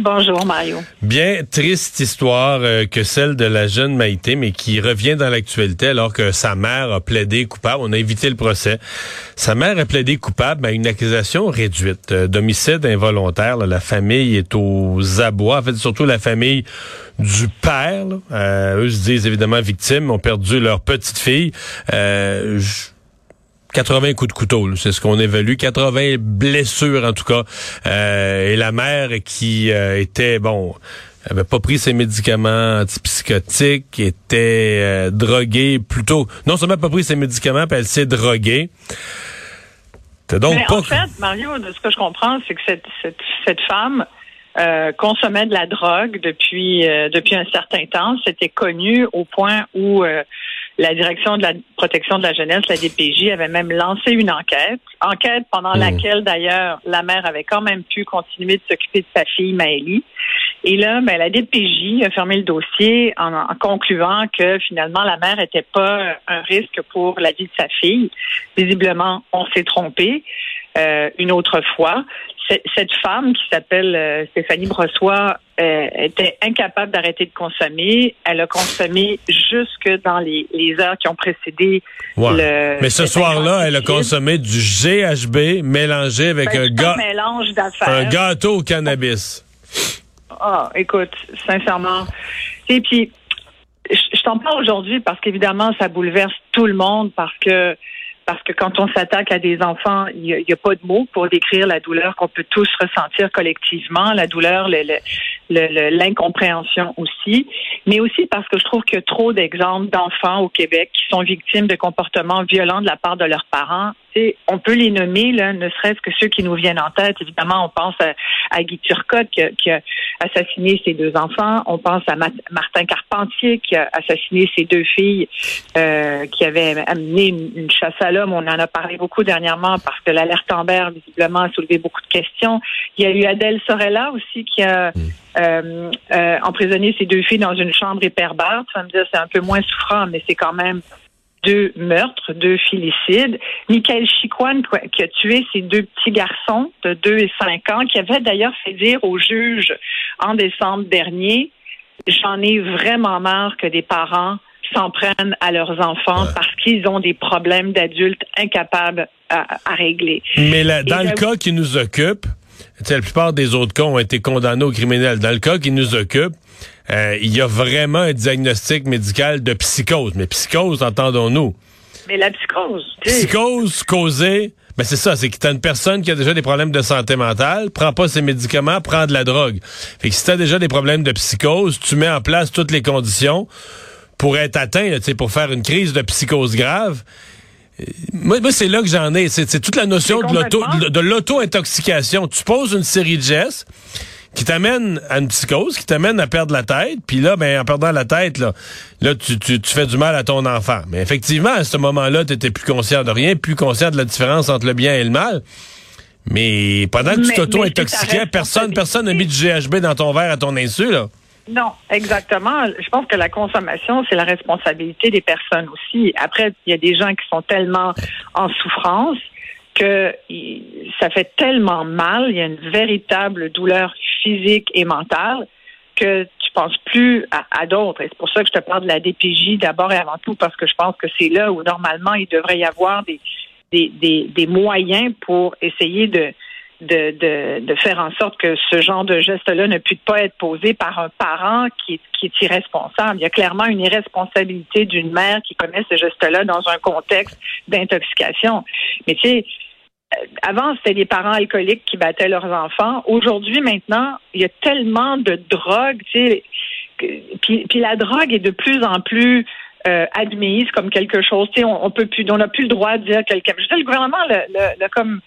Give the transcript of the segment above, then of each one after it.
Bonjour Mario. Bien triste histoire euh, que celle de la jeune Maïté, mais qui revient dans l'actualité alors que sa mère a plaidé coupable. On a évité le procès. Sa mère a plaidé coupable à une accusation réduite euh, d'homicide involontaire. la famille est aux abois. En fait, surtout la famille du père. là. Euh, eux se disent évidemment victimes, ont perdu leur petite fille. Euh, 80 coups de couteau, c'est ce qu'on évalue. 80 blessures en tout cas. Euh, et la mère qui euh, était, bon, avait pas pris ses médicaments antipsychotiques, était euh, droguée plutôt. Non seulement pas pris ses médicaments, puis elle s'est droguée. Donc Mais pas... en fait, Mario, de ce que je comprends, c'est que cette, cette, cette femme euh, consommait de la drogue depuis euh, depuis un certain temps. C'était connu au point où la direction de la protection de la jeunesse, la DPJ, avait même lancé une enquête. Enquête pendant Mmh. laquelle, d'ailleurs, la mère avait quand même pu continuer de s'occuper de sa fille Maëlie. Et là, ben, la DPJ a fermé le dossier en, en concluant que finalement la mère n'était pas un risque pour la vie de sa fille. Visiblement, on s'est trompé euh, une autre fois. Cette femme qui s'appelle euh, Stéphanie Brossois euh, était incapable d'arrêter de consommer. Elle a consommé jusque dans les, les heures qui ont précédé Ouais. le. Mais ce soir-là, elle a consommé du GHB mélangé avec Ben, un, c'est ga- mélange d'affaires. un gâteau au cannabis. Ah, écoute, sincèrement. Et puis, je t'en parle aujourd'hui parce qu'évidemment, ça bouleverse tout le monde parce que parce que quand on s'attaque à des enfants, il n'y a, pas de mots pour décrire la douleur qu'on peut tous ressentir collectivement, la douleur, le- le- le- le- l'incompréhension aussi, mais aussi parce que je trouve qu'il y a trop d'exemples d'enfants au Québec qui sont victimes de comportements violents de la part de leurs parents. Sais, on peut les nommer, là, ne serait-ce que ceux qui nous viennent en tête. Évidemment, on pense à, à Guy Turcotte qui a, qui a assassiné ses deux enfants. On pense à Ma- Martin Carpentier qui a assassiné ses deux filles, euh, qui avait amené une, une chasse à l'homme. On en a parlé beaucoup dernièrement parce que l'alerte Amber, visiblement, a soulevé beaucoup de questions. Il y a eu Adèle Sorella aussi qui a euh, euh, emprisonné ses deux filles dans une chambre hyperbare. Tu vas me dire, c'est un peu moins souffrant, mais c'est quand même deux meurtres, deux filicides. Michael Chicoine qui a tué ses deux petits garçons de 2 et 5 ans, qui avait d'ailleurs fait dire au juge en décembre dernier, j'en ai vraiment marre que des parents s'en prennent à leurs enfants parce qu'ils ont des problèmes d'adultes incapables à, à régler. Mais la- dans Et le cas qui nous occupe, la plupart des autres cas ont été condamnés au criminel. Dans le cas qui nous occupe, euh, il y a vraiment un diagnostic médical de psychose. Mais psychose, entendons-nous. Mais la psychose, Psychose causée, ben c'est ça, c'est que t'as une personne qui a déjà des problèmes de santé mentale, prend pas ses médicaments, prend de la drogue. Fait que si t'as déjà des problèmes de psychose, tu mets en place toutes les conditions pour être atteint, là, tu sais, pour faire une crise de psychose grave. Moi, moi, c'est là que j'en ai. C'est toute la notion de l'auto-intoxication. Tu poses une série de gestes qui t'amènent à une psychose, qui t'amène à perdre la tête, puis là, ben, en perdant la tête, là, là tu, tu, tu fais du mal à ton enfant. Mais effectivement, à ce moment-là, tu étais plus conscient de rien, plus conscient de la différence entre le bien et le mal. Mais pendant que tu t'auto-intoxiquais, personne personne n'a mis du GHB dans ton verre à ton insu, là. Non, exactement. Je pense que la consommation, c'est la responsabilité des personnes aussi. Après, il y a des gens qui sont tellement en souffrance que ça fait tellement mal, il y a une véritable douleur physique et mentale que tu penses plus à, d'autres. Et c'est pour ça que je te parle de la DPJ d'abord et avant tout, parce que je pense que c'est là où normalement il devrait y avoir des, des, des moyens pour essayer de, de, de, de faire en sorte que ce genre de geste-là ne puisse pas être posé par un parent qui est, qui est irresponsable. Il y a clairement une irresponsabilité d'une mère qui commet ce geste-là dans un contexte d'intoxication. Mais tu sais, euh, avant, c'était les parents alcooliques qui battaient leurs enfants. Aujourd'hui, maintenant, il y a tellement de drogue, tu sais, puis, puis la drogue est de plus en plus euh, admise comme quelque chose. Tu sais, on, peut plus, on n'a plus le droit de dire quelqu'un. Je dis le gouvernement, le, le, le- comme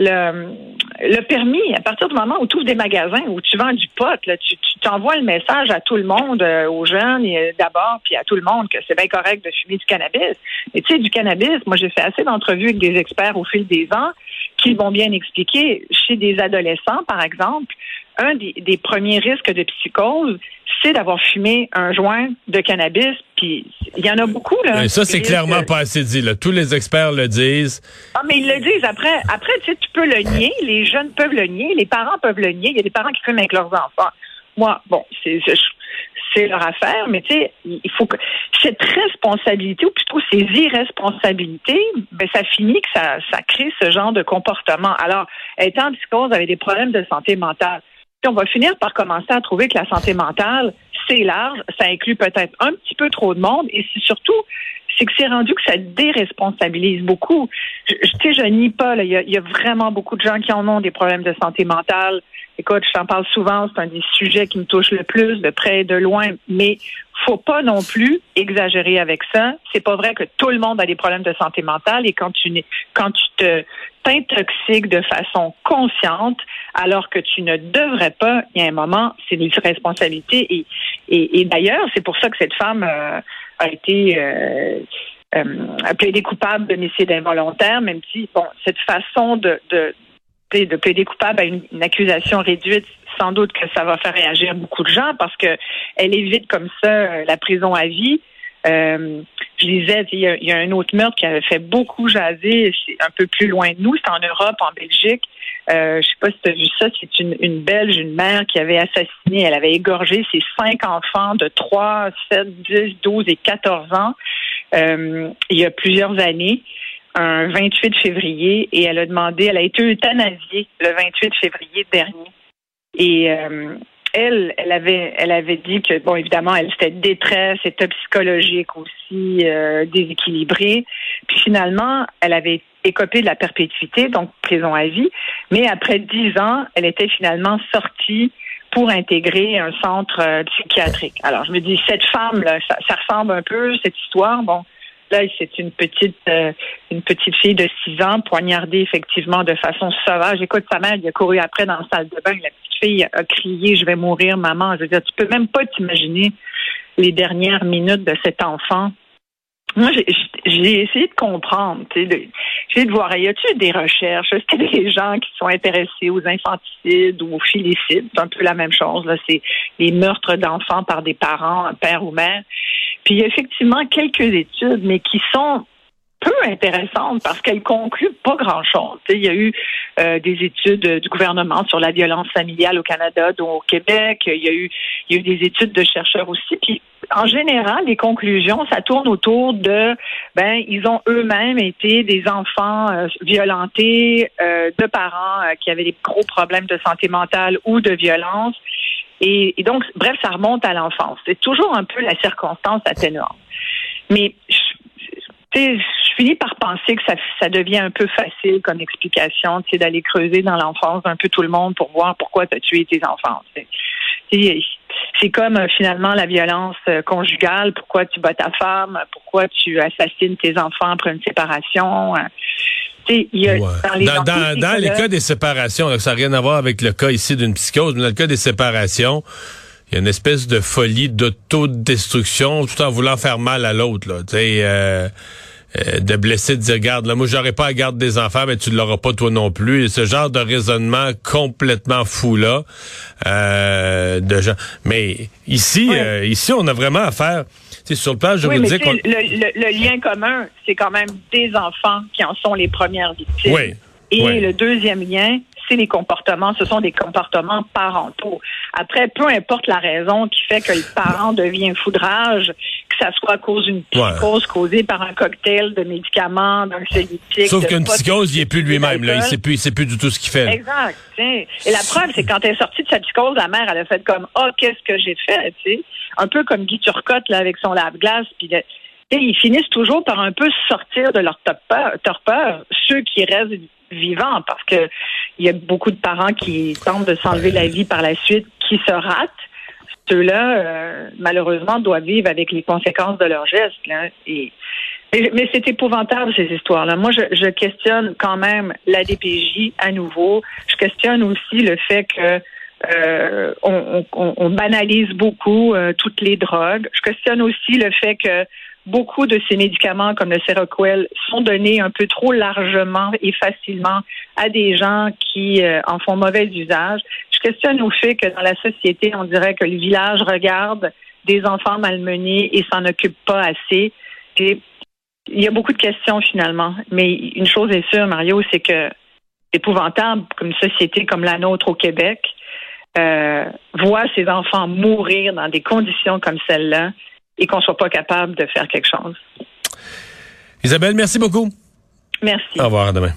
le, permis, à partir du moment où tu ouvres des magasins, où tu vends du pot, tu, t'envoies le message à tout le monde, euh, aux jeunes et d'abord, puis à tout le monde que c'est bien correct de fumer du cannabis. Mais tu sais, du cannabis, moi j'ai fait assez d'entrevues avec des experts au fil des ans qui vont bien expliquer. Chez des adolescents, par exemple, un des premiers risques de psychose, c'est d'avoir fumé un joint de cannabis. Puis il y en a beaucoup là. Et ça, c'est clairement risquent- pas assez dit. Là. Tous les experts le disent. ah, mais ils le disent après. Après, tu sais, tu peux le nier. Les jeunes peuvent le nier. Les parents peuvent le nier. Il y a des parents qui fument avec leurs enfants. Moi, bon, c'est c'est- c'est leur affaire, mais tu sais, il faut que cette responsabilité, ou plutôt ces irresponsabilités, ben ça finit que ça, ça crée ce genre de comportement. Alors, étant en psychose avec des problèmes de santé mentale, puis on va finir par commencer à trouver que la santé mentale, large, ça inclut peut-être un petit peu trop de monde, et c'est surtout c'est que c'est rendu que ça déresponsabilise beaucoup. Je, je- je nie pas, il y, y a vraiment beaucoup de gens qui en ont des problèmes de santé mentale. Écoute, je t'en parle souvent, c'est un des sujets qui me touche le plus, de près et de loin, mais faut pas non plus exagérer avec ça. C'est pas vrai que tout le monde a des problèmes de santé mentale et quand tu quand tu te t'intoxiques de façon consciente alors que tu ne devrais pas, il y a un moment, c'est une responsabilité et, et, d'ailleurs, c'est pour ça que cette femme euh, a été euh, euh, a plaidé coupable d'homicide involontaire, même si bon, cette façon de, de de plaider coupable à une, accusation réduite, sans doute que ça va faire réagir beaucoup de gens parce que elle évite comme ça euh, la prison à vie. Euh, je disais, il y, a, il y a un autre meurtre qui avait fait beaucoup jaser, c'est un peu plus loin de nous, c'est en Europe, en Belgique. Euh, je sais pas si tu as vu ça, c'est une, une Belge, une mère qui avait assassiné, elle avait égorgé ses cinq enfants de 3, 7, 10, 12 et 14 ans euh, il y a plusieurs années un 28 février et elle a demandé, elle a été euthanasiée le 28 février dernier. Et euh, elle, elle avait, elle avait dit que bon, évidemment, elle était détresse, état psychologique aussi euh, déséquilibré. Puis finalement, elle avait écopé de la perpétuité, donc prison à vie. Mais après dix ans, elle était finalement sortie pour intégrer un centre euh, psychiatrique. Alors, je me dis, cette femme, là, ça, ça ressemble un peu, cette histoire, bon, Là, c'est une petite euh, une petite fille de 6 ans poignardée effectivement de façon sauvage. Écoute, sa mère, il a couru après dans la salle de bain. La petite fille a crié Je vais mourir, maman. Je veux dire, tu peux même pas t'imaginer les dernières minutes de cet enfant. Moi, j'ai- essayé de comprendre, j'ai essayé de voir, y a-t-il des recherches? Est-ce qu'il y a des gens qui sont intéressés aux infanticides ou aux filicides? C'est un peu la même chose, là. C'est les meurtres d'enfants par des parents, père ou mère. Puis il y a effectivement quelques études, mais qui sont peu intéressantes parce qu'elles concluent pas grand-chose. Il y a eu euh, des études euh, du gouvernement sur la violence familiale au Canada, dont au Québec. Il y a eu, il y a eu des études de chercheurs aussi. Puis en général, les conclusions, ça tourne autour de, ben, ils ont eux-mêmes été des enfants euh, violentés euh, de parents euh, qui avaient des gros problèmes de santé mentale ou de violence. Et, donc, bref, ça remonte à l'enfance. C'est toujours un peu la circonstance atténuante. Mais je, je finis par penser que ça, devient un peu facile comme explication, d'aller creuser dans l'enfance d'un peu tout le monde pour voir pourquoi tu as tué tes enfants. C'est comme euh, finalement la violence euh, conjugale, pourquoi tu bats ta femme, pourquoi tu assassines tes enfants après une séparation? Y a, Ouais. dans les, Dans, dans dans- les cas des séparations, là, ça n'a rien à voir avec le cas ici d'une psychose, mais dans le cas des séparations, il y a une espèce de folie d'autodestruction tout en voulant faire mal à l'autre. là. Tu sais, euh, euh, de blesser, de dire, regarde, là, moi, j'aurais pas à garder des enfants, mais tu ne l'auras pas toi non plus. Et ce genre de raisonnement complètement fou-là, euh, de gens. Mais ici, Ouais. euh, ici, on a vraiment affaire, tu sur le plan Oui, mais juridique, on- le, le- le lien commun, c'est quand même des enfants qui en sont les premières victimes. Oui. Et Oui. le deuxième lien, c'est les comportements. Ce sont des comportements parentaux. Après, peu importe la raison qui fait que le parent devient foudrage, que ça soit à cause d'une psychose causée par un cocktail de médicaments, d'anxiolytiques. sauf de qu'une psychose, il est plus lui-même, là. Il d'alcool. sait plus, il sait plus du tout ce qu'il fait. Exact. Et la preuve, c'est quand elle est sortie de sa psychose, la mère, elle a fait comme Ah, qu'est-ce que j'ai fait, tu sais? Un peu comme Guy Turcotte là, avec son lave-glace. Puis ils finissent toujours par un peu sortir de leur torpeur, torpeur ceux qui restent vivants, parce que il y a beaucoup de parents qui tentent de s'enlever la vie par la suite, qui se ratent. Ceux-là, euh, malheureusement, doivent vivre avec les conséquences de leurs gestes. Là. Et Mais, c'est épouvantable ces histoires-là. Moi, je, je, questionne quand même la DPJ à nouveau. Je questionne aussi le fait que euh, on, on, on, banalise beaucoup euh, toutes les drogues. Je questionne aussi le fait que beaucoup de ces médicaments comme le Seroquel sont donnés un peu trop largement et facilement à des gens qui euh, en font mauvais usage. Je questionne au fait que dans la société, on dirait que le village regarde des enfants malmenés et s'en occupe pas assez. Il y a beaucoup de questions finalement. Mais une chose est sûre, Mario, c'est que épouvantable comme société comme la nôtre au Québec euh, voit ses enfants mourir dans des conditions comme celle-là et qu'on soit pas capable de faire quelque chose. Isabelle, merci beaucoup. Merci. Au revoir, à demain.